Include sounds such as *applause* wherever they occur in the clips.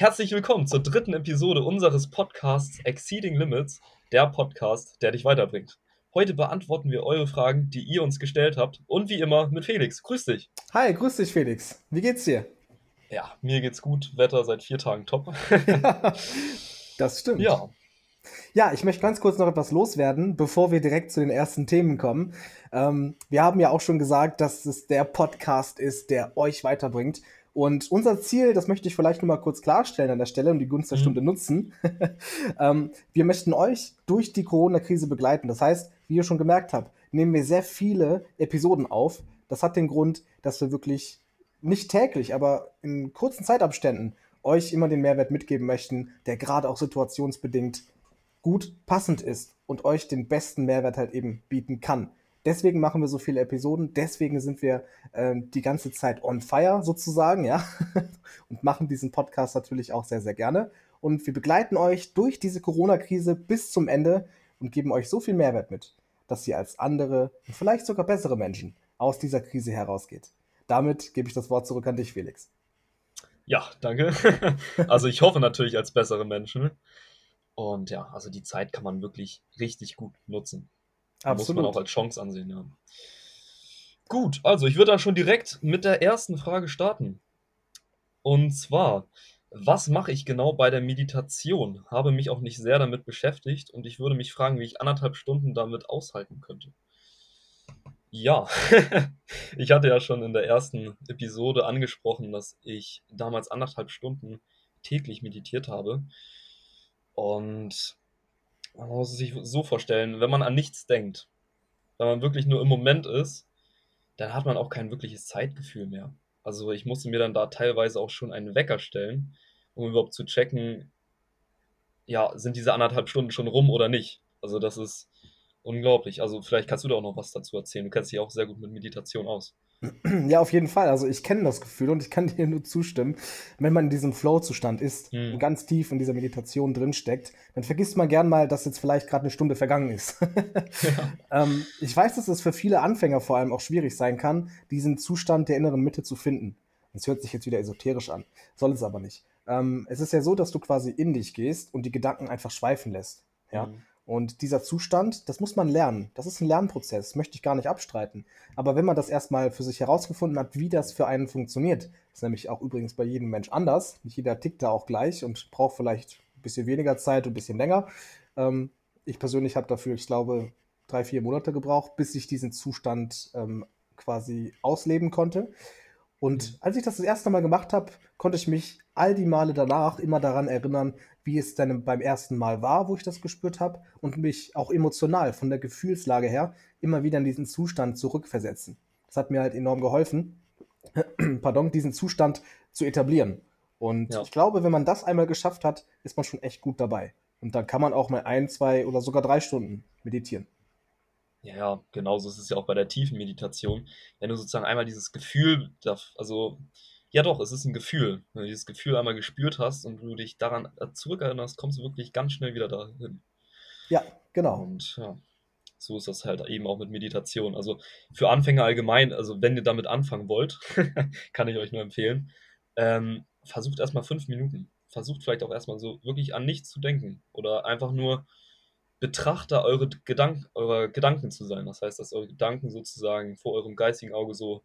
Herzlich willkommen zur dritten Episode unseres Podcasts Exceeding Limits, der Podcast, der dich weiterbringt. Heute beantworten wir eure Fragen, die ihr uns gestellt habt und wie immer mit Felix. Grüß dich. Hi, grüß dich Felix. Wie geht's dir? Ja, mir geht's gut. Wetter seit vier Tagen top. *laughs* das stimmt. Ja. Ja, ich möchte ganz kurz noch etwas loswerden, bevor wir direkt zu den ersten Themen kommen. Ähm, wir haben ja auch schon gesagt, dass es der Podcast ist, der euch weiterbringt. Und unser Ziel, das möchte ich vielleicht nur mal kurz klarstellen an der Stelle und die Gunst der mhm. Stunde nutzen. *laughs* ähm, wir möchten euch durch die Corona-Krise begleiten. Das heißt, wie ihr schon gemerkt habt, nehmen wir sehr viele Episoden auf. Das hat den Grund, dass wir wirklich nicht täglich, aber in kurzen Zeitabständen euch immer den Mehrwert mitgeben möchten, der gerade auch situationsbedingt gut passend ist und euch den besten Mehrwert halt eben bieten kann. Deswegen machen wir so viele Episoden, deswegen sind wir äh, die ganze Zeit on fire sozusagen, ja, *laughs* und machen diesen Podcast natürlich auch sehr, sehr gerne. Und wir begleiten euch durch diese Corona-Krise bis zum Ende und geben euch so viel Mehrwert mit, dass ihr als andere und vielleicht sogar bessere Menschen aus dieser Krise herausgeht. Damit gebe ich das Wort zurück an dich, Felix. Ja, danke. *laughs* also ich hoffe natürlich als bessere Menschen. Und ja, also die Zeit kann man wirklich richtig gut nutzen. Absolut. Muss man auch als Chance ansehen, ja. Gut, also ich würde dann schon direkt mit der ersten Frage starten. Und zwar, was mache ich genau bei der Meditation? Habe mich auch nicht sehr damit beschäftigt und ich würde mich fragen, wie ich anderthalb Stunden damit aushalten könnte. Ja, *laughs* ich hatte ja schon in der ersten Episode angesprochen, dass ich damals anderthalb Stunden täglich meditiert habe. Und man muss es sich so vorstellen, wenn man an nichts denkt, wenn man wirklich nur im Moment ist, dann hat man auch kein wirkliches Zeitgefühl mehr. Also ich musste mir dann da teilweise auch schon einen Wecker stellen, um überhaupt zu checken, ja, sind diese anderthalb Stunden schon rum oder nicht. Also das ist unglaublich. Also vielleicht kannst du da auch noch was dazu erzählen. Du kennst dich auch sehr gut mit Meditation aus. Ja, auf jeden Fall. Also ich kenne das Gefühl und ich kann *laughs* dir nur zustimmen. Wenn man in diesem Flow-Zustand ist hm. und ganz tief in dieser Meditation drinsteckt, dann vergisst man gern mal, dass jetzt vielleicht gerade eine Stunde vergangen ist. *laughs* ja. ähm, ich weiß, dass es für viele Anfänger vor allem auch schwierig sein kann, diesen Zustand der inneren Mitte zu finden. Das hört sich jetzt wieder esoterisch an, soll es aber nicht. Ähm, es ist ja so, dass du quasi in dich gehst und die Gedanken einfach schweifen lässt. Ja. Hm. Und dieser Zustand, das muss man lernen. Das ist ein Lernprozess, möchte ich gar nicht abstreiten. Aber wenn man das erstmal für sich herausgefunden hat, wie das für einen funktioniert, ist nämlich auch übrigens bei jedem Mensch anders. Nicht jeder tickt da auch gleich und braucht vielleicht ein bisschen weniger Zeit und ein bisschen länger. Ähm, ich persönlich habe dafür, ich glaube, drei, vier Monate gebraucht, bis ich diesen Zustand ähm, quasi ausleben konnte. Und mhm. als ich das das erste Mal gemacht habe, konnte ich mich all die Male danach immer daran erinnern, wie es dann beim ersten Mal war, wo ich das gespürt habe und mich auch emotional von der Gefühlslage her immer wieder in diesen Zustand zurückversetzen. Das hat mir halt enorm geholfen, *clears throat* pardon, diesen Zustand zu etablieren. Und ja. ich glaube, wenn man das einmal geschafft hat, ist man schon echt gut dabei. Und dann kann man auch mal ein, zwei oder sogar drei Stunden meditieren. Ja, ja, genauso ist es ja auch bei der tiefen Meditation. Wenn du sozusagen einmal dieses Gefühl, also, ja doch, es ist ein Gefühl. Wenn du dieses Gefühl einmal gespürt hast und du dich daran zurückerinnerst, kommst du wirklich ganz schnell wieder dahin. Ja, genau. Und ja, so ist das halt eben auch mit Meditation. Also für Anfänger allgemein, also wenn ihr damit anfangen wollt, *laughs* kann ich euch nur empfehlen, ähm, versucht erstmal fünf Minuten. Versucht vielleicht auch erstmal so wirklich an nichts zu denken oder einfach nur Betrachter eure Gedank eurer Gedanken zu sein. Das heißt, dass eure Gedanken sozusagen vor eurem geistigen Auge so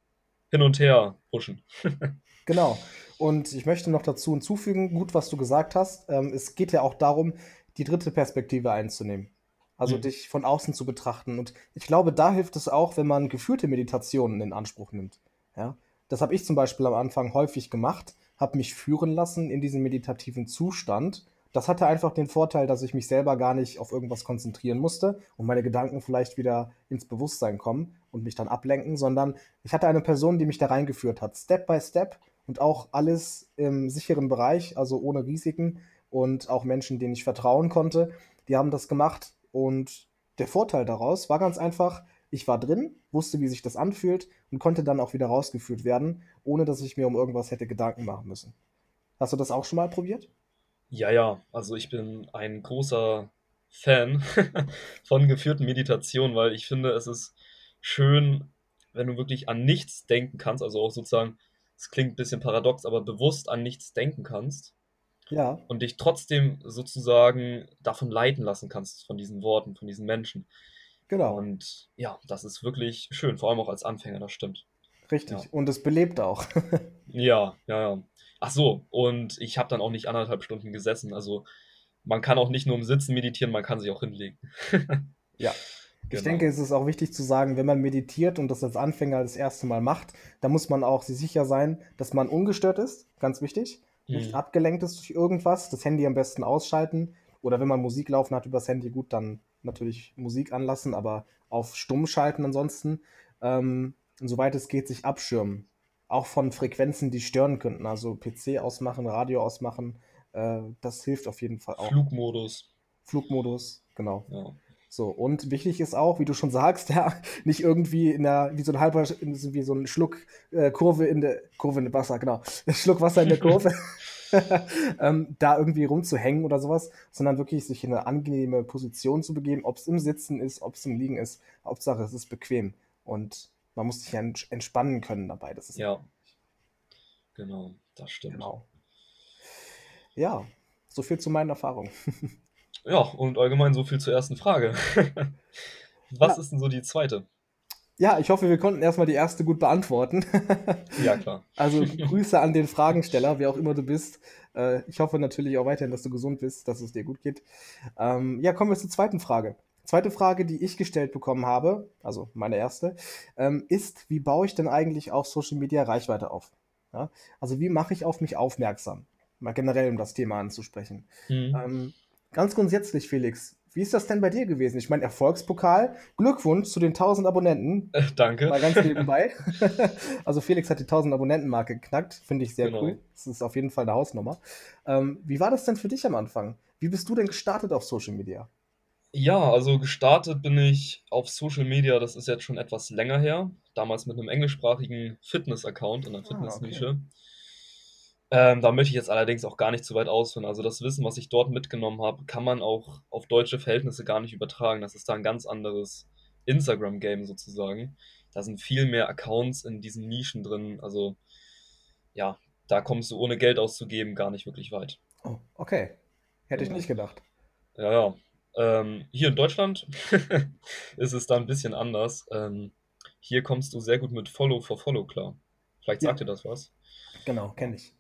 hin und her pushen. *laughs* genau. Und ich möchte noch dazu hinzufügen, gut, was du gesagt hast. Ähm, es geht ja auch darum, die dritte Perspektive einzunehmen. Also mhm. dich von außen zu betrachten. Und ich glaube, da hilft es auch, wenn man geführte Meditationen in Anspruch nimmt. Ja? Das habe ich zum Beispiel am Anfang häufig gemacht, habe mich führen lassen in diesen meditativen Zustand das hatte einfach den Vorteil, dass ich mich selber gar nicht auf irgendwas konzentrieren musste und meine Gedanken vielleicht wieder ins Bewusstsein kommen und mich dann ablenken, sondern ich hatte eine Person, die mich da reingeführt hat, Step by Step und auch alles im sicheren Bereich, also ohne Risiken und auch Menschen, denen ich vertrauen konnte, die haben das gemacht und der Vorteil daraus war ganz einfach, ich war drin, wusste, wie sich das anfühlt und konnte dann auch wieder rausgeführt werden, ohne dass ich mir um irgendwas hätte Gedanken machen müssen. Hast du das auch schon mal probiert? Ja, ja, also ich bin ein großer Fan *laughs* von geführten Meditationen, weil ich finde, es ist schön, wenn du wirklich an nichts denken kannst, also auch sozusagen, es klingt ein bisschen paradox, aber bewusst an nichts denken kannst Ja. Und dich trotzdem sozusagen davon leiten lassen kannst, von diesen Worten, von diesen Menschen. Genau. Und ja, das ist wirklich schön, vor allem auch als Anfänger, das stimmt. Richtig. Ja. Und es belebt auch. *laughs* ja, ja, ja. Ach so, und ich habe dann auch nicht anderthalb Stunden gesessen. Also man kann auch nicht nur im Sitzen meditieren, man kann sich auch hinlegen. *laughs* ja. Genau. Ich denke, es ist auch wichtig zu sagen, wenn man meditiert und das als Anfänger das erste Mal macht, dann muss man auch sich sicher sein, dass man ungestört ist, ganz wichtig, mhm. nicht abgelenkt ist durch irgendwas, das Handy am besten ausschalten oder wenn man Musik laufen hat übers Handy, gut, dann natürlich Musik anlassen, aber auf stumm schalten ansonsten. Ähm, und soweit es geht, sich abschirmen. Auch von Frequenzen, die stören könnten. Also PC ausmachen, Radio ausmachen, äh, das hilft auf jeden Fall auch. Flugmodus. Flugmodus, genau. Ja. So, und wichtig ist auch, wie du schon sagst, *laughs* ja, nicht irgendwie in der, wie so ein halber, wie so ein Schluck äh, Kurve in der, Kurve in der Wasser, genau, *laughs* Schluck Wasser in der Kurve, *laughs* ähm, da irgendwie rumzuhängen oder sowas, sondern wirklich sich in eine angenehme Position zu begeben, ob es im Sitzen ist, ob es im Liegen ist, Hauptsache es ist bequem und man muss sich ja entspannen können dabei, das ist ja, genau, das stimmt. Genau. Ja, so viel zu meinen Erfahrungen. *laughs* Ja, und allgemein so viel zur ersten Frage. *laughs* Was ja. ist denn so die zweite? Ja, ich hoffe, wir konnten erstmal die erste gut beantworten. *laughs* ja, klar. Also Grüße an den Fragensteller, wer auch immer du bist. Äh, ich hoffe natürlich auch weiterhin, dass du gesund bist, dass es dir gut geht. Ähm, ja, kommen wir zur zweiten Frage. Zweite Frage, die ich gestellt bekommen habe, also meine erste, ähm, ist, wie baue ich denn eigentlich auf Social Media Reichweite auf? Ja? Also wie mache ich auf mich aufmerksam? Mal generell, um das Thema anzusprechen. Mhm. Ähm, Ganz grundsätzlich, Felix, wie ist das denn bei dir gewesen? Ich meine, Erfolgspokal, Glückwunsch zu den 1000 Abonnenten. Äh, danke. Mal ganz nebenbei. *laughs* also Felix hat die 1000 Abonnenten-Marke geknackt, finde ich sehr genau. cool. Das ist auf jeden Fall eine Hausnummer. Ähm, wie war das denn für dich am Anfang? Wie bist du denn gestartet auf Social Media? Ja, also gestartet bin ich auf Social Media, das ist jetzt schon etwas länger her. Damals mit einem englischsprachigen Fitness-Account in der ah, Fitnessnische. Okay. Ähm, da möchte ich jetzt allerdings auch gar nicht zu weit ausführen. Also das Wissen, was ich dort mitgenommen habe, kann man auch auf deutsche Verhältnisse gar nicht übertragen. Das ist da ein ganz anderes Instagram-Game sozusagen. Da sind viel mehr Accounts in diesen Nischen drin. Also ja, da kommst du ohne Geld auszugeben gar nicht wirklich weit. Oh, okay. Hätte ich nicht gedacht. Ja, ja. Ähm, hier in Deutschland *laughs* ist es da ein bisschen anders. Ähm, hier kommst du sehr gut mit Follow for Follow klar. Vielleicht sagt ja. dir das was. Genau, kenne ich.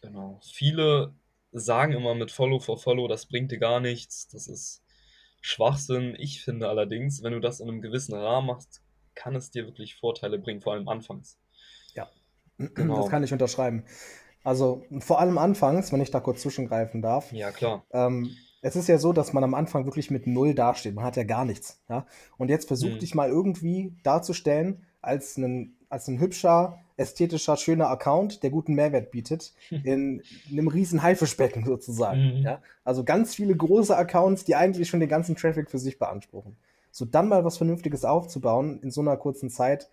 Genau. Viele sagen immer mit Follow for Follow, das bringt dir gar nichts, das ist Schwachsinn. Ich finde allerdings, wenn du das in einem gewissen Rahmen machst, kann es dir wirklich Vorteile bringen, vor allem anfangs. Ja, *clears throat* genau. das kann ich unterschreiben. Also vor allem anfangs, wenn ich da kurz zwischengreifen darf. Ja, klar. Ähm, es ist ja so, dass man am Anfang wirklich mit Null dasteht. Man hat ja gar nichts. Ja? Und jetzt versuch hm. dich mal irgendwie darzustellen als ein, als ein hübscher, ästhetischer, schöner Account, der guten Mehrwert bietet, *laughs* in einem riesen Haifischbecken sozusagen. Mhm. Ja? Also ganz viele große Accounts, die eigentlich schon den ganzen Traffic für sich beanspruchen. So dann mal was Vernünftiges aufzubauen in so einer kurzen Zeit,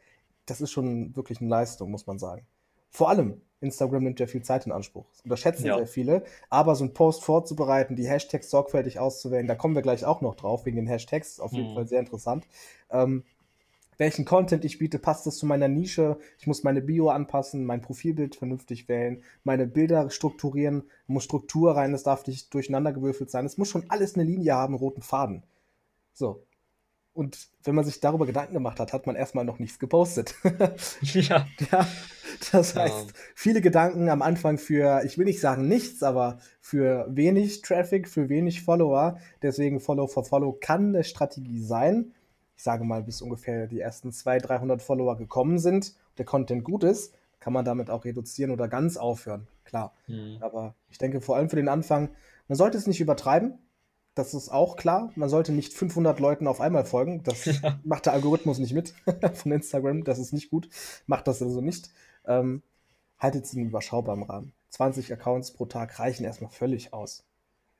das ist schon wirklich eine Leistung, muss man sagen. Vor allem, Instagram nimmt ja viel Zeit in Anspruch. Das unterschätzen ja. sehr viele. Aber so ein Post vorzubereiten, die Hashtags sorgfältig auszuwählen, da kommen wir gleich auch noch drauf, wegen den Hashtags. Auf jeden mhm. Fall sehr interessant. Ähm, welchen Content ich biete, passt das zu meiner Nische. Ich muss meine Bio anpassen, mein Profilbild vernünftig wählen, meine Bilder strukturieren, muss Struktur rein, es darf nicht durcheinandergewürfelt sein. Es muss schon alles eine Linie haben, roten Faden. So. Und wenn man sich darüber Gedanken gemacht hat, hat man erstmal noch nichts gepostet. *laughs* *laughs* ja. ja. Das heißt, viele Gedanken am Anfang für, ich will nicht sagen nichts, aber für wenig Traffic, für wenig Follower. Deswegen Follow for Follow kann eine Strategie sein ich sage mal, bis ungefähr die ersten 200, 300 Follower gekommen sind, der Content gut ist, kann man damit auch reduzieren oder ganz aufhören. Klar. Mhm. Aber ich denke, vor allem für den Anfang, man sollte es nicht übertreiben. Das ist auch klar. Man sollte nicht 500 Leuten auf einmal folgen. Das *laughs* ja. macht der Algorithmus nicht mit *laughs* von Instagram. Das ist nicht gut. Macht das also nicht. Ähm, haltet es in überschaubarem Rahmen. 20 Accounts pro Tag reichen erstmal völlig aus.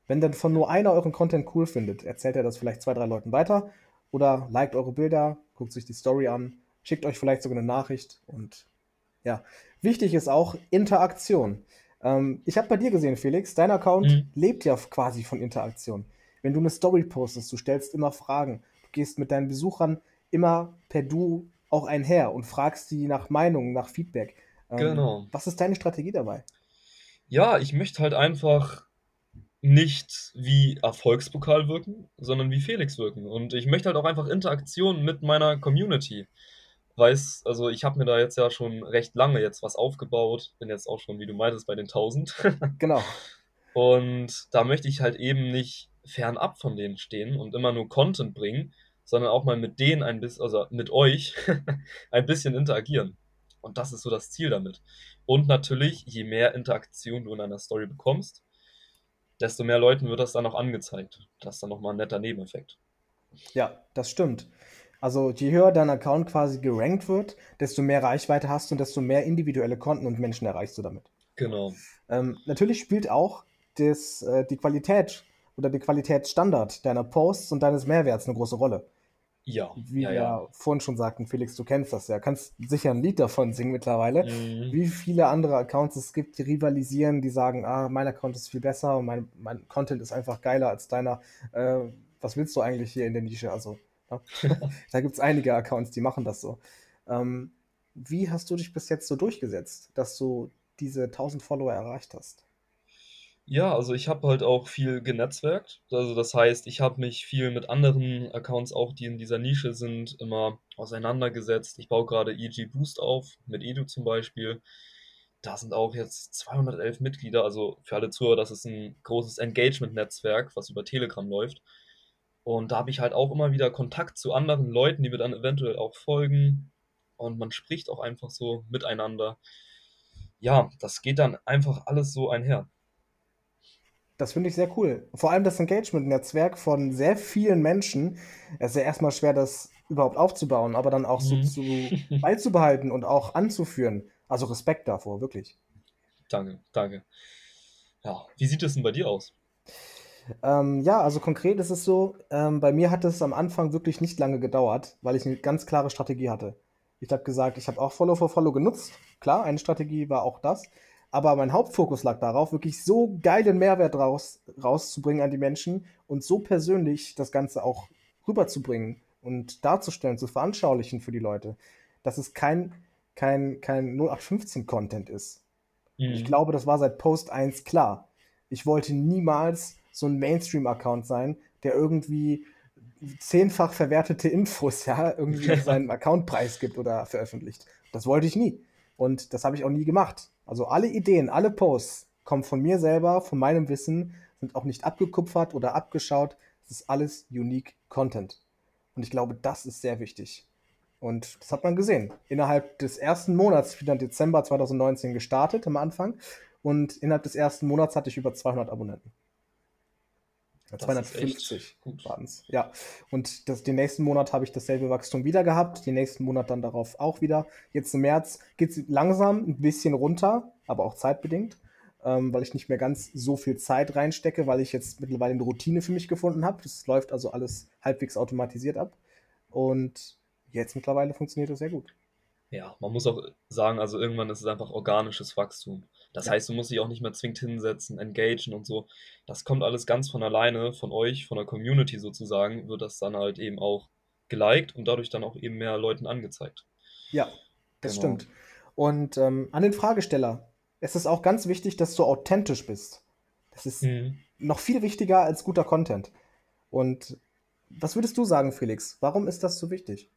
Wenn dann von nur einer euren Content cool findet, erzählt er das vielleicht zwei, drei Leuten weiter oder liked eure Bilder, guckt sich die Story an, schickt euch vielleicht sogar eine Nachricht und ja, wichtig ist auch Interaktion. Ähm, ich habe bei dir gesehen, Felix, dein Account mhm. lebt ja quasi von Interaktion. Wenn du eine Story postest, du stellst immer Fragen, du gehst mit deinen Besuchern immer per Du auch einher und fragst sie nach Meinungen, nach Feedback. Ähm, genau. Was ist deine Strategie dabei? Ja, ich möchte halt einfach nicht wie Erfolgspokal wirken, sondern wie Felix wirken. Und ich möchte halt auch einfach Interaktion mit meiner Community. Weiß, also ich habe mir da jetzt ja schon recht lange jetzt was aufgebaut. Bin jetzt auch schon, wie du meintest, bei den 1000. *laughs* Genau. Und da möchte ich halt eben nicht fernab von denen stehen und immer nur Content bringen, sondern auch mal mit denen ein bisschen, also mit euch *laughs* ein bisschen interagieren. Und das ist so das Ziel damit. Und natürlich, je mehr Interaktion du in einer Story bekommst, desto mehr Leuten wird das dann auch angezeigt. Das ist dann nochmal ein netter Nebeneffekt. Ja, das stimmt. Also je höher dein Account quasi gerankt wird, desto mehr Reichweite hast du und desto mehr individuelle Konten und Menschen erreichst du damit. Genau. Ähm, natürlich spielt auch das, äh, die Qualität oder der Qualitätsstandard deiner Posts und deines Mehrwerts eine große Rolle. Ja. Wie ja, wir ja. vorhin schon sagten, Felix, du kennst das ja. Kannst sicher ein Lied davon singen mittlerweile. Mhm. Wie viele andere Accounts es gibt, die rivalisieren, die sagen, ah, mein Account ist viel besser und mein, mein Content ist einfach geiler als deiner. Äh, was willst du eigentlich hier in der Nische? Also, ja. *laughs* da gibt es einige Accounts, die machen das so. Ähm, wie hast du dich bis jetzt so durchgesetzt, dass du diese 1000 Follower erreicht hast? Ja, also ich habe halt auch viel genetzwerkt. Also das heißt, ich habe mich viel mit anderen Accounts auch, die in dieser Nische sind, immer auseinandergesetzt. Ich baue gerade EG Boost auf, mit Edu zum Beispiel. Da sind auch jetzt 211 Mitglieder, also für alle Zuhörer, das ist ein großes Engagement-Netzwerk, was über Telegram läuft. Und da habe ich halt auch immer wieder Kontakt zu anderen Leuten, die mir dann eventuell auch folgen. Und man spricht auch einfach so miteinander. Ja, das geht dann einfach alles so einher. Das finde ich sehr cool. Vor allem das Engagement-Netzwerk von sehr vielen Menschen. Es ist ja erstmal schwer, das überhaupt aufzubauen, aber dann auch so Mhm. zu *laughs* beizubehalten und auch anzuführen. Also Respekt davor, wirklich. Danke, danke. Ja, wie sieht es denn bei dir aus? Ähm, ja, also konkret ist es so, ähm, bei mir hat es am Anfang wirklich nicht lange gedauert, weil ich eine ganz klare Strategie hatte. Ich habe gesagt, ich habe auch Follow for Follow genutzt. Klar, eine Strategie war auch das. Aber mein Hauptfokus lag darauf, wirklich so geilen Mehrwert raus, rauszubringen an die Menschen und so persönlich das Ganze auch rüberzubringen und darzustellen, zu veranschaulichen für die Leute, dass es kein, kein, kein 0815-Content ist. Und Ich Mhm. glaube, das war seit Post 1 klar. Ich wollte niemals so ein Mainstream-Account sein, der irgendwie zehnfach verwertete Infos, *laughs* ja, irgendwie *laughs* auf seinem Account preisgibt oder veröffentlicht. Das wollte ich nie. Und das habe ich auch nie gemacht. Also alle Ideen, alle Posts kommen von mir selber, von meinem Wissen, sind auch nicht abgekupfert oder abgeschaut. Es ist alles unique Content. Und ich glaube, das ist sehr wichtig. Und das hat man gesehen. Innerhalb des ersten Monats, ich bin dann Dezember 2019 gestartet am Anfang. Und innerhalb des ersten Monats hatte ich über 200 Abonnenten. Das ist 250 echt gut. waren es. Ja. Und das, den nächsten Monat habe ich dasselbe Wachstum wieder gehabt. Den nächsten Monat dann darauf auch wieder. Jetzt im März geht es langsam ein bisschen runter, aber auch zeitbedingt, ähm, weil ich nicht mehr ganz so viel Zeit reinstecke, weil ich jetzt mittlerweile eine Routine für mich gefunden habe. Das läuft also alles halbwegs automatisiert ab. Und jetzt mittlerweile funktioniert das sehr gut. Ja, man muss auch sagen, also irgendwann ist es einfach organisches Wachstum. Das Ja. heißt, du musst dich auch nicht mehr zwingend hinsetzen, engagen und so. Das kommt alles ganz von alleine, von euch, von der Community sozusagen, wird das dann halt eben auch geliked und dadurch dann auch eben mehr Leuten angezeigt. Ja, das Genau. stimmt. Und ähm, an den Fragesteller, es ist auch ganz wichtig, dass du authentisch bist. Das ist Mhm. noch viel wichtiger als guter Content. Und was würdest du sagen, Felix? Warum ist das so wichtig?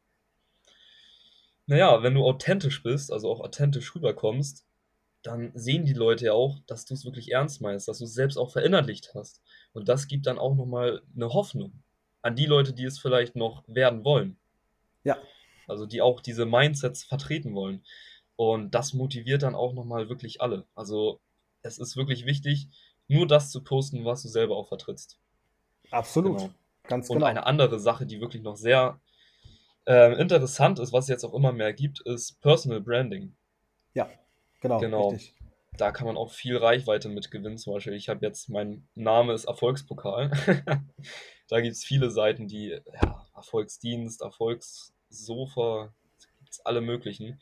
Naja, wenn du authentisch bist, also auch authentisch rüberkommst, dann sehen die Leute ja auch, dass du es wirklich ernst meinst, dass du es selbst auch verinnerlicht hast. Und das gibt dann auch nochmal eine Hoffnung an die Leute, die es vielleicht noch werden wollen. Ja, Also die auch diese Mindsets vertreten wollen. Und das motiviert dann auch nochmal wirklich alle. Also es ist wirklich wichtig, nur das zu posten, was du selber auch vertrittst. absolut. Genau. Ganz Und genau. eine andere Sache, die wirklich noch sehr ähm, interessant ist, was es jetzt auch immer mehr gibt, ist Personal Branding. Ja, genau, Genau. richtig. Da kann man auch viel Reichweite mit gewinnen. Zum Beispiel, ich habe jetzt, mein Name ist Erfolgspokal. *laughs* da gibt es viele Seiten, die, ja, Erfolgsdienst, Erfolgssofa, gibt's alle möglichen.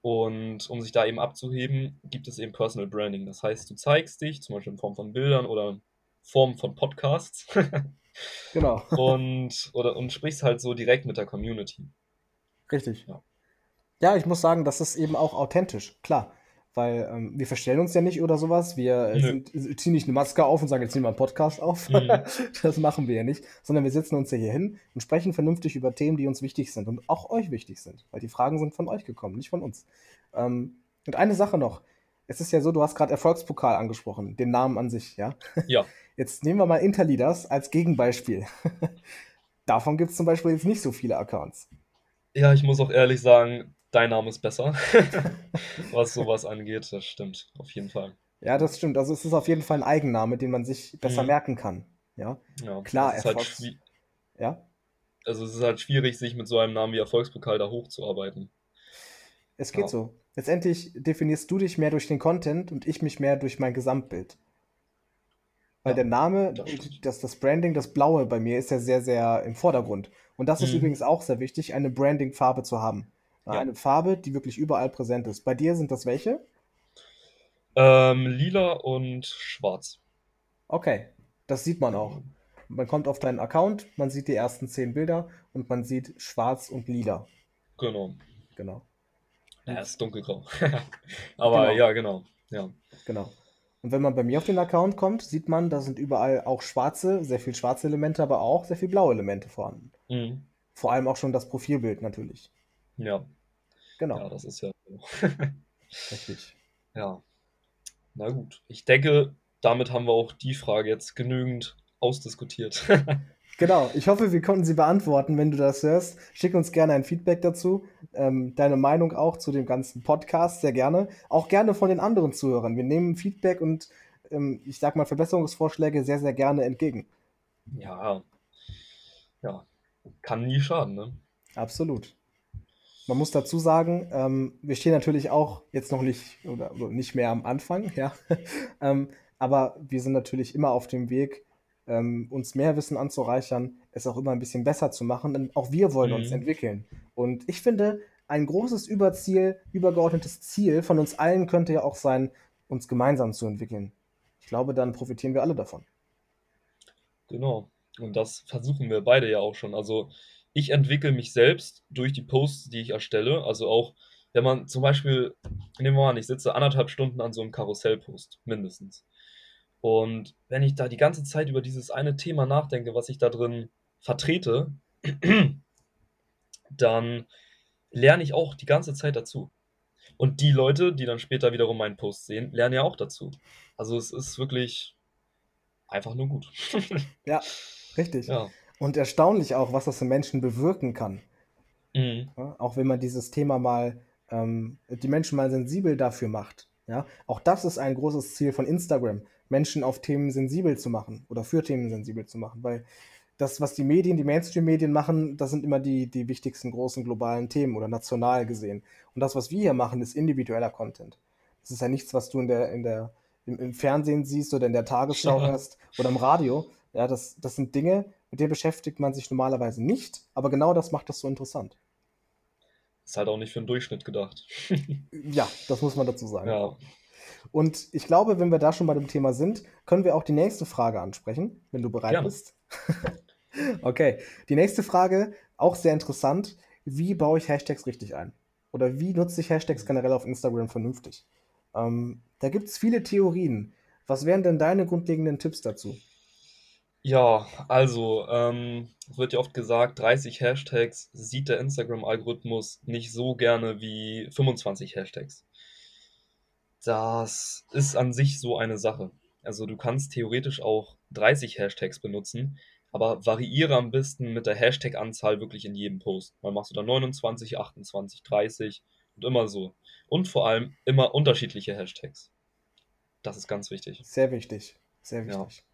Und um sich da eben abzuheben, gibt es eben Personal Branding. Das heißt, du zeigst dich, zum Beispiel in Form von Bildern oder in Form von Podcasts *laughs* Genau, und, oder, und sprichst halt so direkt mit der Community. richtig. Ja. Ja, ich muss sagen, das ist eben auch authentisch, klar. Weil ähm, wir verstellen uns ja nicht oder sowas. Wir äh, sind, ziehen nicht eine Maske auf und sagen, jetzt nehmen wir einen Podcast auf. Mhm. *laughs* das machen wir ja nicht, sondern wir setzen uns ja hier hin und sprechen vernünftig über Themen, die uns wichtig sind und auch euch wichtig sind, weil die Fragen sind von euch gekommen, nicht von uns. Ähm, und eine Sache noch. Es ist ja so, du hast gerade Erfolgspokal angesprochen, den Namen an sich, ja? Ja. *laughs* Jetzt nehmen wir mal Interleaders als Gegenbeispiel. *laughs* Davon gibt es zum Beispiel jetzt nicht so viele Accounts. Ja, ich muss auch ehrlich sagen, dein Name ist besser, *laughs* was sowas angeht. Das stimmt, auf jeden Fall. Ja, das stimmt. Also es ist auf jeden Fall ein Eigenname, den man sich besser mhm. merken kann. Ja, ja klar. Halt Erfolgs halt ja. Also es ist halt schwierig, sich mit so einem Namen wie Erfolgspokal da hochzuarbeiten. Es geht ja. so. Letztendlich definierst du dich mehr durch den Content und ich mich mehr durch mein Gesamtbild. Weil ja, der Name, das, das Branding, das Blaue bei mir ist ja sehr, sehr im Vordergrund. Und das ist mhm. übrigens auch sehr wichtig, eine Branding-Farbe zu haben. Ja. Eine Farbe, die wirklich überall präsent ist. Bei dir sind das welche? Ähm, lila und schwarz. Okay, das sieht man auch. Man kommt auf deinen Account, man sieht die ersten zehn Bilder und man sieht schwarz und lila. Genau. Genau. Ja, ist dunkelgrau. *laughs* Aber genau. ja, genau. Ja. Genau. Und wenn man bei mir auf den Account kommt, sieht man, da sind überall auch schwarze, sehr viel schwarze Elemente, aber auch sehr viel blaue Elemente vorhanden. Mhm. Vor allem auch schon das Profilbild natürlich. Ja. Genau. Ja, das ist ja. *laughs* Richtig. Ja. Na gut. Ich denke, damit haben wir auch die Frage jetzt genügend ausdiskutiert. *laughs* Genau, ich hoffe, wir konnten sie beantworten. Wenn du das hörst, schick uns gerne ein Feedback dazu. Ähm, deine Meinung auch zu dem ganzen Podcast, sehr gerne. Auch gerne von den anderen Zuhörern. Wir nehmen Feedback und ähm, ich sag mal Verbesserungsvorschläge sehr, sehr gerne entgegen. Ja, ja, kann nie schaden, ne? Absolut. Man muss dazu sagen, ähm, wir stehen natürlich auch jetzt noch nicht oder, oder nicht mehr am Anfang, ja. *laughs* ähm, aber wir sind natürlich immer auf dem Weg, ähm, uns mehr Wissen anzureichern, es auch immer ein bisschen besser zu machen. Denn auch wir wollen mhm. uns entwickeln. Und ich finde, ein großes Überziel, übergeordnetes Ziel von uns allen könnte ja auch sein, uns gemeinsam zu entwickeln. Ich glaube, dann profitieren wir alle davon. Genau. Und das versuchen wir beide ja auch schon. Also ich entwickle mich selbst durch die Posts, die ich erstelle. Also auch, wenn man zum Beispiel, nehmen wir mal an, ich sitze anderthalb Stunden an so einem Karussellpost, mindestens. Und wenn ich da die ganze Zeit über dieses eine Thema nachdenke, was ich da drin vertrete, *clears throat* dann lerne ich auch die ganze Zeit dazu. Und die Leute, die dann später wiederum meinen Post sehen, lernen ja auch dazu. Also es ist wirklich einfach nur gut. *laughs* ja, richtig. Ja. Und erstaunlich auch, was das in Menschen bewirken kann. Mhm. Ja, auch wenn man dieses Thema mal, ähm, die Menschen mal sensibel dafür macht. Ja, auch das ist ein großes Ziel von Instagram, Menschen auf Themen sensibel zu machen oder für Themen sensibel zu machen, weil das, was die Medien, die Mainstream-Medien machen, das sind immer die, die wichtigsten großen globalen Themen oder national gesehen. Und das, was wir hier machen, ist individueller Content. Das ist ja nichts, was du in der, in der, im, im Fernsehen siehst oder in der Tagesschau ja. hörst oder im Radio. Ja, das, das sind Dinge, mit denen beschäftigt man sich normalerweise nicht, aber genau das macht das so interessant. Ist halt auch nicht für den Durchschnitt gedacht. *laughs* ja, das muss man dazu sagen. Ja. Und ich glaube, wenn wir da schon bei dem Thema sind, können wir auch die nächste Frage ansprechen, wenn du bereit Gerne. bist. *laughs* okay, die nächste Frage, auch sehr interessant. Wie baue ich Hashtags richtig ein? Oder wie nutze ich Hashtags generell auf Instagram vernünftig? Ähm, da gibt es viele Theorien. Was wären denn deine grundlegenden Tipps dazu? Ja, also, ähm, wird ja oft gesagt, 30 Hashtags sieht der Instagram-Algorithmus nicht so gerne wie 25 Hashtags. Das ist an sich so eine Sache. Also du kannst theoretisch auch 30 Hashtags benutzen, aber variiere am besten mit der Hashtag-Anzahl wirklich in jedem Post. Mal machst du da 29, 28, 30 und immer so. Und vor allem immer unterschiedliche Hashtags. Das ist ganz wichtig. Sehr wichtig. Sehr wichtig. Ja,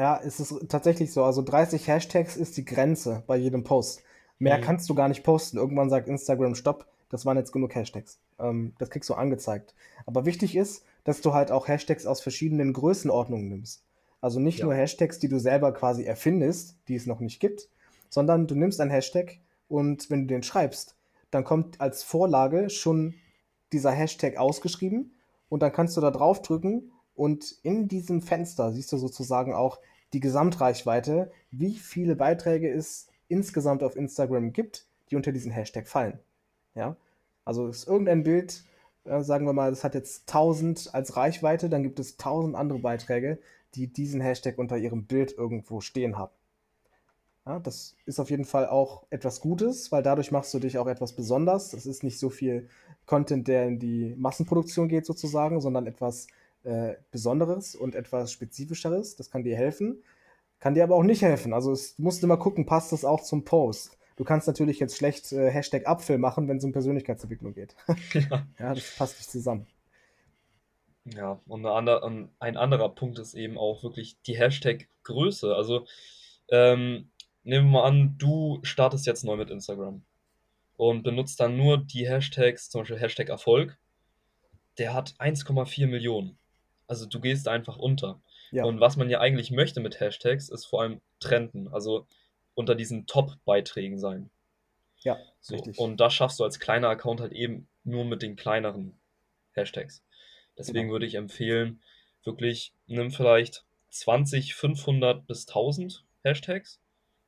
ja es ist tatsächlich so. Also 30 Hashtags ist die Grenze bei jedem Post. Mehr mhm. kannst du gar nicht posten. Irgendwann sagt Instagram Stopp das waren jetzt genug Hashtags. Ähm, das kriegst du angezeigt. Aber wichtig ist, dass du halt auch Hashtags aus verschiedenen Größenordnungen nimmst. Also nicht ja. nur Hashtags, die du selber quasi erfindest, die es noch nicht gibt, sondern du nimmst einen Hashtag und wenn du den schreibst, dann kommt als Vorlage schon dieser Hashtag ausgeschrieben und dann kannst du da drauf drücken und in diesem Fenster siehst du sozusagen auch die Gesamtreichweite, wie viele Beiträge es insgesamt auf Instagram gibt, die unter diesen Hashtag fallen. Ja? Also ist irgendein Bild äh, sagen wir mal, das hat jetzt 1000 als Reichweite, dann gibt es 1000 andere Beiträge, die diesen Hashtag unter ihrem Bild irgendwo stehen haben. Ja, das ist auf jeden Fall auch etwas Gutes, weil dadurch machst du dich auch etwas besonders. Das ist nicht so viel Content, der in die Massenproduktion geht sozusagen, sondern etwas äh, Besonderes und etwas Spezifischeres. Das kann dir helfen, kann dir aber auch nicht helfen. Also es musst immer gucken, passt das auch zum Post. Du kannst natürlich jetzt schlecht äh, Hashtag Apfel machen, wenn es um Persönlichkeitsentwicklung geht. *laughs* ja. ja, das passt nicht zusammen. Ja, und andere, ein anderer Punkt ist eben auch wirklich die Hashtag-Größe. Also ähm, nehmen wir mal an, du startest jetzt neu mit Instagram und benutzt dann nur die Hashtags, zum Beispiel Hashtag Erfolg. Der hat 1,4 Millionen. Also du gehst einfach unter. Ja. Und was man ja eigentlich möchte mit Hashtags, ist vor allem Trenden. Also unter diesen Top-Beiträgen sein. Ja, so, richtig. Und das schaffst du als kleiner Account halt eben nur mit den kleineren Hashtags. Deswegen genau. würde ich empfehlen, wirklich nimm vielleicht 20, 500 bis 1000 Hashtags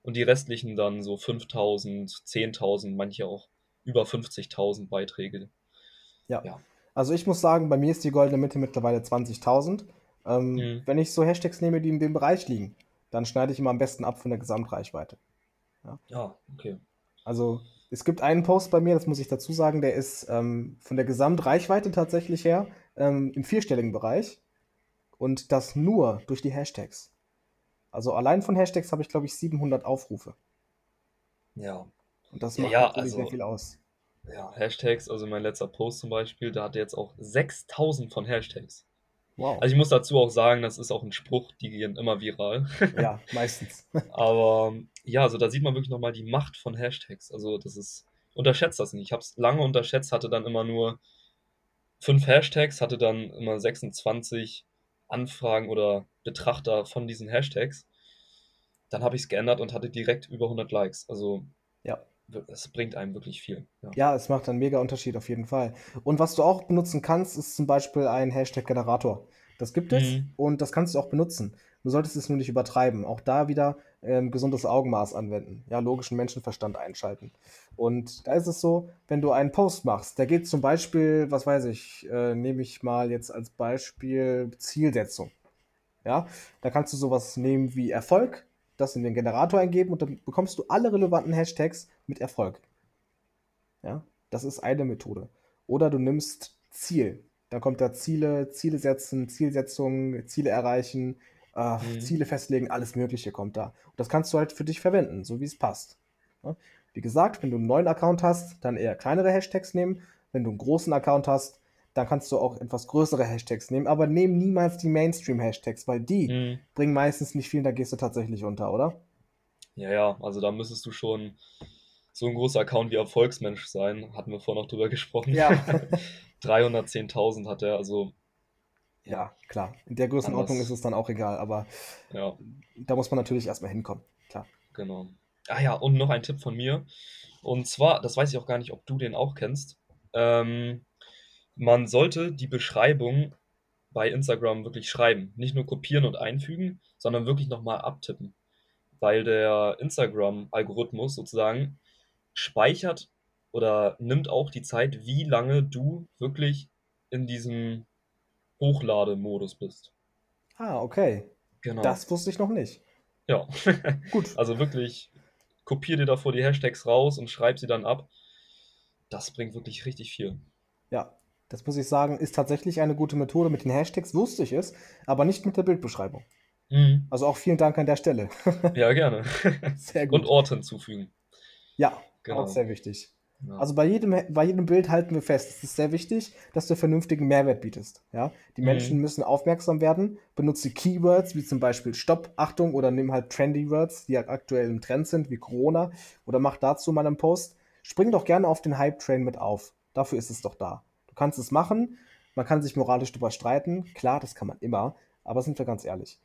und die restlichen dann so 5000, 10.000, manche auch über 50.000 Beiträge. Ja. ja. Also ich muss sagen, bei mir ist die goldene Mitte mittlerweile 20.000. Ähm, mhm. Wenn ich so Hashtags nehme, die in dem Bereich liegen, dann schneide ich immer am besten ab von der Gesamtreichweite. Ja, ja okay. Also es gibt einen Post bei mir, das muss ich dazu sagen, der ist ähm, von der Gesamtreichweite tatsächlich her ähm, im vierstelligen Bereich und das nur durch die Hashtags. Also allein von Hashtags habe ich, glaube ich, 700 Aufrufe. Ja. Und das macht ja, natürlich also, sehr viel aus. Ja, Hashtags, also mein letzter Post zum Beispiel, da hatte jetzt auch 6000 von Hashtags. Wow. Also ich muss dazu auch sagen, das ist auch ein Spruch, die gehen immer viral. *laughs* Ja, meistens. Aber ja, also da sieht man wirklich nochmal die Macht von Hashtags. Also das ist, unterschätzt das nicht. Ich habe es lange unterschätzt, hatte dann immer nur fünf Hashtags, hatte dann immer 26 Anfragen oder Betrachter von diesen Hashtags. Dann habe ich es geändert und hatte direkt über 100 Likes. Also ja. Es bringt einem wirklich viel. Ja. ja, es macht einen mega Unterschied auf jeden Fall. Und was du auch benutzen kannst, ist zum Beispiel ein Hashtag-Generator. Das gibt es mhm. und das kannst du auch benutzen. Du solltest es nur nicht übertreiben. Auch da wieder ähm, gesundes Augenmaß anwenden. Ja, logischen Menschenverstand einschalten. Und da ist es so, wenn du einen Post machst, der geht zum Beispiel, was weiß ich, äh, nehme ich mal jetzt als Beispiel Zielsetzung. Ja, da kannst du sowas nehmen wie Erfolg, das in den Generator eingeben und dann bekommst du alle relevanten Hashtags mit Erfolg. Ja, das ist eine Methode. Oder du nimmst Ziel. Dann kommt da Ziele, Ziele setzen, Zielsetzungen, Ziele erreichen, äh, mhm. Ziele festlegen, alles Mögliche kommt da. Und das kannst du halt für dich verwenden, so wie es passt. Ja? Wie gesagt, wenn du einen neuen Account hast, dann eher kleinere Hashtags nehmen. Wenn du einen großen Account hast, dann kannst du auch etwas größere Hashtags nehmen, aber nehm niemals die Mainstream-Hashtags, weil die mhm. bringen meistens nicht viel, da gehst du tatsächlich unter, oder? Ja, ja, also da müsstest du schon so ein großer Account wie Erfolgsmensch sein, hatten wir vorhin noch drüber gesprochen. Ja. *laughs* 310.000 hat er, also. Ja, klar. In der Größenordnung anders. ist es dann auch egal, aber ja. da muss man natürlich erstmal hinkommen, klar. Genau. Ah ja, und noch ein Tipp von mir. Und zwar, das weiß ich auch gar nicht, ob du den auch kennst. Ähm, man sollte die Beschreibung bei Instagram wirklich schreiben. Nicht nur kopieren und einfügen, sondern wirklich nochmal abtippen. Weil der Instagram-Algorithmus sozusagen speichert oder nimmt auch die Zeit, wie lange du wirklich in diesem Hochlademodus bist. Ah, okay. Genau. Das wusste ich noch nicht. Ja. *laughs* *laughs* Gut. Also wirklich, kopier dir davor die Hashtags raus und schreib sie dann ab. Das bringt wirklich richtig viel. Ja, das muss ich sagen, ist tatsächlich eine gute Methode. Mit den Hashtags wusste ich es, aber nicht mit der Bildbeschreibung. Mhm. Also auch vielen Dank an der Stelle. *laughs* ja, gerne. *laughs* Sehr gut. Und Ort hinzufügen. Ja, genau. auch sehr wichtig. Ja. Also bei jedem, bei jedem Bild halten wir fest, es ist sehr wichtig, dass du vernünftigen Mehrwert bietest. Ja? Die mhm. Menschen müssen aufmerksam werden. Benutze Keywords wie zum Beispiel Stopp, Achtung oder nimm halt Trendy Words, die ja aktuell im Trend sind, wie Corona. Oder mach dazu mal einen Post. Spring doch gerne auf den Hype-Train mit auf. Dafür ist es doch da. Du kannst es machen, man kann sich moralisch darüber streiten, klar, das kann man immer, aber sind wir ganz ehrlich,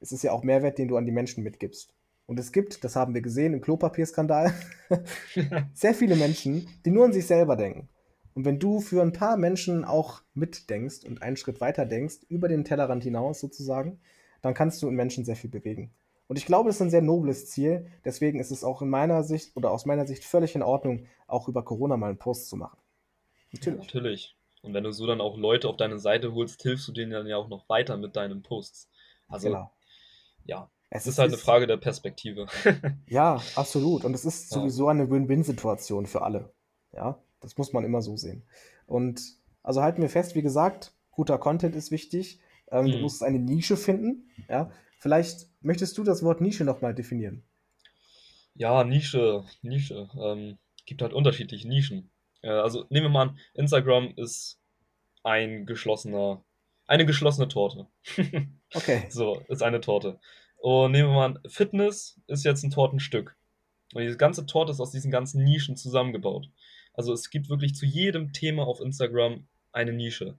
es ist ja auch Mehrwert, den du an die Menschen mitgibst. Und es gibt, das haben wir gesehen im Klopapierskandal, *laughs* sehr viele Menschen, die nur an sich selber denken. Und wenn du für ein paar Menschen auch mitdenkst und einen Schritt weiter denkst, über den Tellerrand hinaus sozusagen, dann kannst du in Menschen sehr viel bewegen. Und ich glaube, das ist ein sehr nobles Ziel. Deswegen ist es auch in meiner Sicht oder aus meiner Sicht völlig in Ordnung, auch über Corona mal einen Post zu machen. Natürlich. Ja, natürlich. Und wenn du so dann auch Leute auf deine Seite holst, hilfst du denen dann ja auch noch weiter mit deinen Posts. Also, genau. ja, es ist halt eine Frage der Perspektive. *laughs* *laughs* ja, absolut. Und es ist sowieso eine Win-Win-Situation für alle. Ja, das muss man immer so sehen. Und also halten wir fest, wie gesagt, guter Content ist wichtig. Ähm, mhm. Du musst eine Nische finden. Ja, vielleicht möchtest du das Wort Nische nochmal definieren. Ja, Nische, Nische. Ähm, gibt halt unterschiedliche Nischen. Äh, also nehmen wir mal an, Instagram ist ein geschlossener, eine geschlossene Torte. *laughs* okay. So, ist eine Torte. Und nehmen wir mal an, Fitness ist jetzt ein Tortenstück. Und diese ganze Torte ist aus diesen ganzen Nischen zusammengebaut. Also es gibt wirklich zu jedem Thema auf Instagram eine Nische.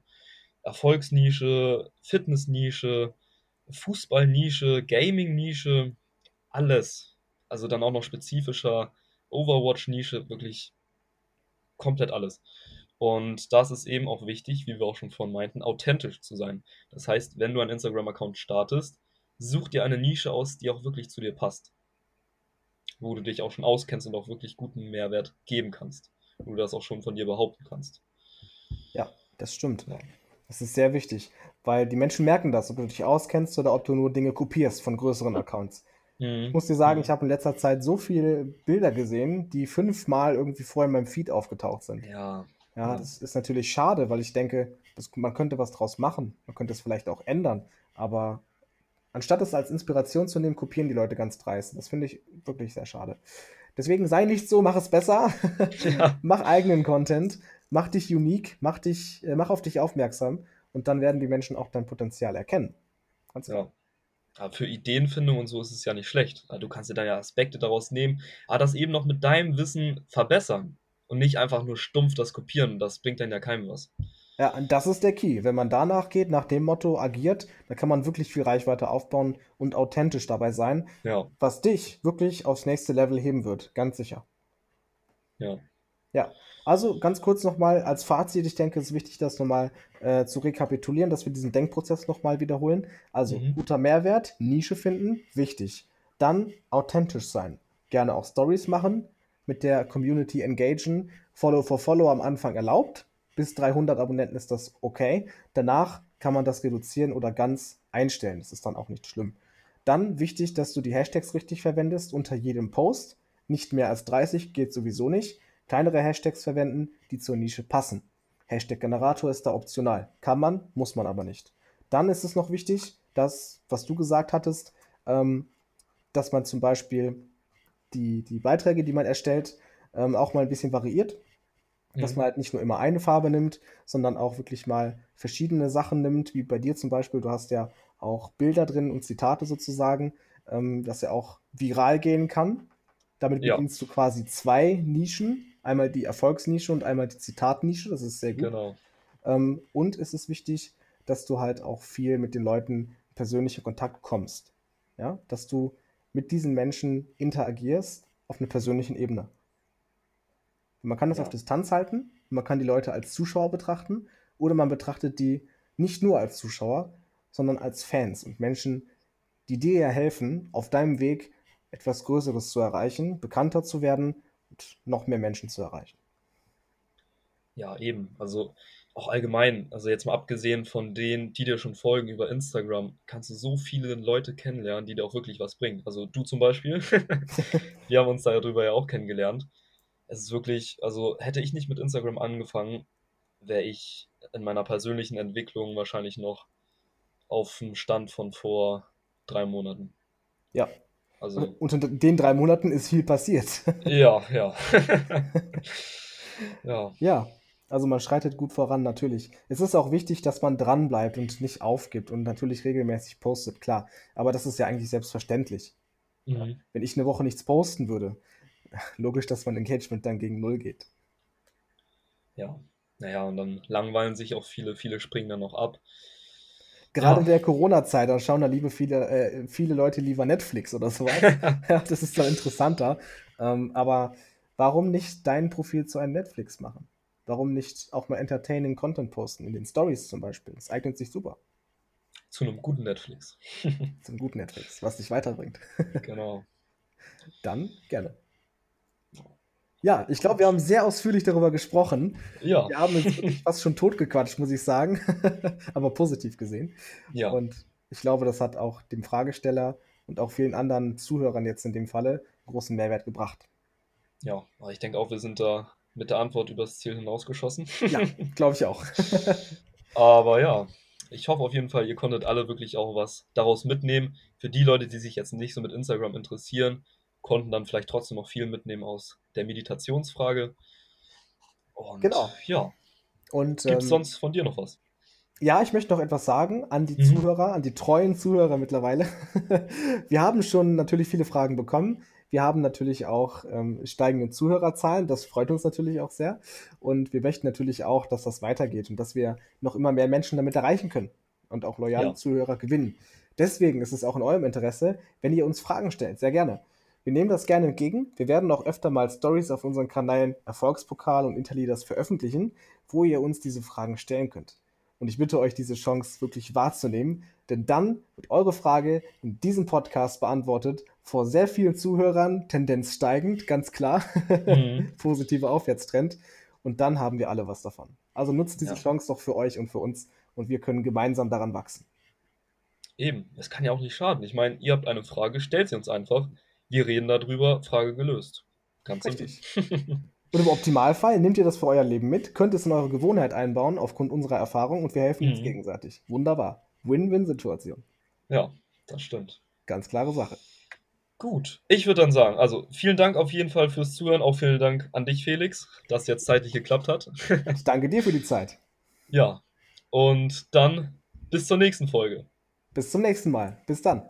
Erfolgsnische, Fitnessnische, Fußballnische, Gaming-Nische, alles. Also dann auch noch spezifischer Overwatch-Nische, wirklich komplett alles. Und das ist eben auch wichtig, wie wir auch schon vorhin meinten, authentisch zu sein. Das heißt, wenn du einen Instagram-Account startest, such dir eine Nische aus, die auch wirklich zu dir passt. Wo du dich auch schon auskennst und auch wirklich guten Mehrwert geben kannst. Wo du das auch schon von dir behaupten kannst. Ja, das stimmt. Ja. Das ist sehr wichtig, weil die Menschen merken das, ob du dich auskennst oder ob du nur Dinge kopierst von größeren Accounts. Mhm. Ich muss dir sagen, mhm. ich habe in letzter Zeit so viele Bilder gesehen, die fünfmal irgendwie vorher in meinem Feed aufgetaucht sind. Ja. Ja, das ist natürlich schade, weil ich denke, das, man könnte was draus machen. Man könnte es vielleicht auch ändern. Aber anstatt es als Inspiration zu nehmen, kopieren die Leute ganz dreist. Das finde ich wirklich sehr schade. Deswegen sei nicht so, mach es besser. *laughs* Ja. *laughs* mach eigenen Content, mach dich unique, mach, dich, äh, mach auf dich aufmerksam und dann werden die Menschen auch dein Potenzial erkennen. Ganz klar. Ja. Aber für Ideenfindung und so ist es ja nicht schlecht. Du kannst dir da ja Aspekte daraus nehmen, aber das eben noch mit deinem Wissen verbessern und nicht einfach nur stumpf das kopieren. Das bringt dann ja keinem was. Ja, und das ist der Key. Wenn man danach geht, nach dem Motto agiert, dann kann man wirklich viel Reichweite aufbauen und authentisch dabei sein, ja. was dich wirklich aufs nächste Level heben wird. Ganz sicher. Ja. Ja, also ganz kurz nochmal als Fazit, ich denke, es ist wichtig, das nochmal äh, zu rekapitulieren, dass wir diesen Denkprozess nochmal wiederholen. Also mhm. guter Mehrwert, Nische finden, wichtig. Dann authentisch sein. Gerne auch Stories machen, mit der Community engagen. Follow for Follow am Anfang erlaubt. Bis 300 Abonnenten ist das okay. Danach kann man das reduzieren oder ganz einstellen. Das ist dann auch nicht schlimm. Dann wichtig, dass du die Hashtags richtig verwendest unter jedem Post. Nicht mehr als 30 geht sowieso nicht kleinere Hashtags verwenden, die zur Nische passen. Hashtag-Generator ist da optional. Kann man, muss man aber nicht. Dann ist es noch wichtig, dass, was du gesagt hattest, ähm, dass man zum Beispiel die, die Beiträge, die man erstellt, ähm, auch mal ein bisschen variiert. Mhm. Dass man halt nicht nur immer eine Farbe nimmt, sondern auch wirklich mal verschiedene Sachen nimmt, wie bei dir zum Beispiel. Du hast ja auch Bilder drin und Zitate sozusagen, ähm, dass er auch viral gehen kann. Damit ja. bedienst du quasi zwei Nischen, Einmal die Erfolgsnische und einmal die Zitatnische, das ist sehr gut. Genau. Ähm, und es ist wichtig, dass du halt auch viel mit den Leuten in persönlichen Kontakt kommst. Ja, dass du mit diesen Menschen interagierst auf einer persönlichen Ebene. Man kann das ja. auf Distanz halten, man kann die Leute als Zuschauer betrachten oder man betrachtet die nicht nur als Zuschauer, sondern als Fans und Menschen, die dir ja helfen, auf deinem Weg etwas Größeres zu erreichen, bekannter zu werden noch mehr Menschen zu erreichen. Ja, eben. Also auch allgemein, also jetzt mal abgesehen von denen, die dir schon folgen über Instagram, kannst du so viele Leute kennenlernen, die dir auch wirklich was bringen. Also du zum Beispiel. *laughs* Wir haben uns darüber ja auch kennengelernt. Es ist wirklich, also hätte ich nicht mit Instagram angefangen, wäre ich in meiner persönlichen Entwicklung wahrscheinlich noch auf dem Stand von vor drei Monaten. Ja, also, und in den drei Monaten ist viel passiert. *laughs* Ja, ja. *laughs* ja. Ja, also man schreitet gut voran, natürlich. Es ist auch wichtig, dass man dranbleibt und nicht aufgibt und natürlich regelmäßig postet, klar. Aber das ist ja eigentlich selbstverständlich. Mhm. Wenn ich eine Woche nichts posten würde, *laughs* logisch, dass mein Engagement dann gegen Null geht. Ja, naja, und dann langweilen sich auch viele, viele springen dann noch ab. Gerade in der Corona-Zeit, da schauen da liebe viele, äh, viele Leute lieber Netflix oder sowas. *laughs* ja, das ist dann interessanter. Ähm, aber warum nicht dein Profil zu einem Netflix machen? Warum nicht auch mal entertaining Content posten, in den Stories zum Beispiel? Das eignet sich super. Zu einem guten Netflix. Zu einem guten Netflix, was dich weiterbringt. genau. *laughs* Dann gerne. Ja, ich glaube, wir haben sehr ausführlich darüber gesprochen. Ja. Wir haben uns fast schon totgequatscht, muss ich sagen. *laughs* Aber positiv gesehen. Ja. Und ich glaube, das hat auch dem Fragesteller und auch vielen anderen Zuhörern jetzt in dem Falle großen Mehrwert gebracht. Ja, ich denke auch, wir sind da mit der Antwort übers Ziel hinausgeschossen. Ja, *laughs* glaube ich auch. *laughs* Aber ja, ich hoffe auf jeden Fall, ihr konntet alle wirklich auch was daraus mitnehmen. Für die Leute, die sich jetzt nicht so mit Instagram interessieren, konnten dann vielleicht trotzdem noch viel mitnehmen aus der Meditationsfrage. Und genau. ja. Und gibt es ähm, sonst von dir noch was? Ja, ich möchte noch etwas sagen an die Mhm. Zuhörer, an die treuen Zuhörer mittlerweile. *laughs* Wir haben schon natürlich viele Fragen bekommen. Wir haben natürlich auch ähm, steigende Zuhörerzahlen. Das freut uns natürlich auch sehr. Und wir möchten natürlich auch, dass das weitergeht und dass wir noch immer mehr Menschen damit erreichen können und auch loyale Ja. Zuhörer gewinnen. Deswegen ist es auch in eurem Interesse, wenn ihr uns Fragen stellt. Sehr gerne. Wir nehmen das gerne entgegen. Wir werden auch öfter mal Stories auf unseren Kanälen Erfolgspokal und Interleaders veröffentlichen, wo ihr uns diese Fragen stellen könnt. Und ich bitte euch, diese Chance wirklich wahrzunehmen, denn dann wird eure Frage in diesem Podcast beantwortet vor sehr vielen Zuhörern, Tendenz steigend, ganz klar, Mhm. *laughs* positiver Aufwärtstrend. Und dann haben wir alle was davon. Also nutzt diese Ja. Chance doch für euch und für uns und wir können gemeinsam daran wachsen. Eben, es kann ja auch nicht schaden. Ich meine, ihr habt eine Frage, stellt sie uns einfach. Wir reden darüber, Frage gelöst. Ganz Richtig. *laughs* Und im Optimalfall nehmt ihr das für euer Leben mit, könnt es in eure Gewohnheit einbauen aufgrund unserer Erfahrung und wir helfen uns Mhm. gegenseitig. Wunderbar. Win-Win-Situation. Ja, das stimmt. Ganz klare Sache. Gut, ich würde dann sagen, also vielen Dank auf jeden Fall fürs Zuhören, auch vielen Dank an dich, Felix, dass jetzt zeitlich geklappt hat. *laughs* Ich danke dir für die Zeit. Ja, und dann bis zur nächsten Folge. Bis zum nächsten Mal. Bis dann.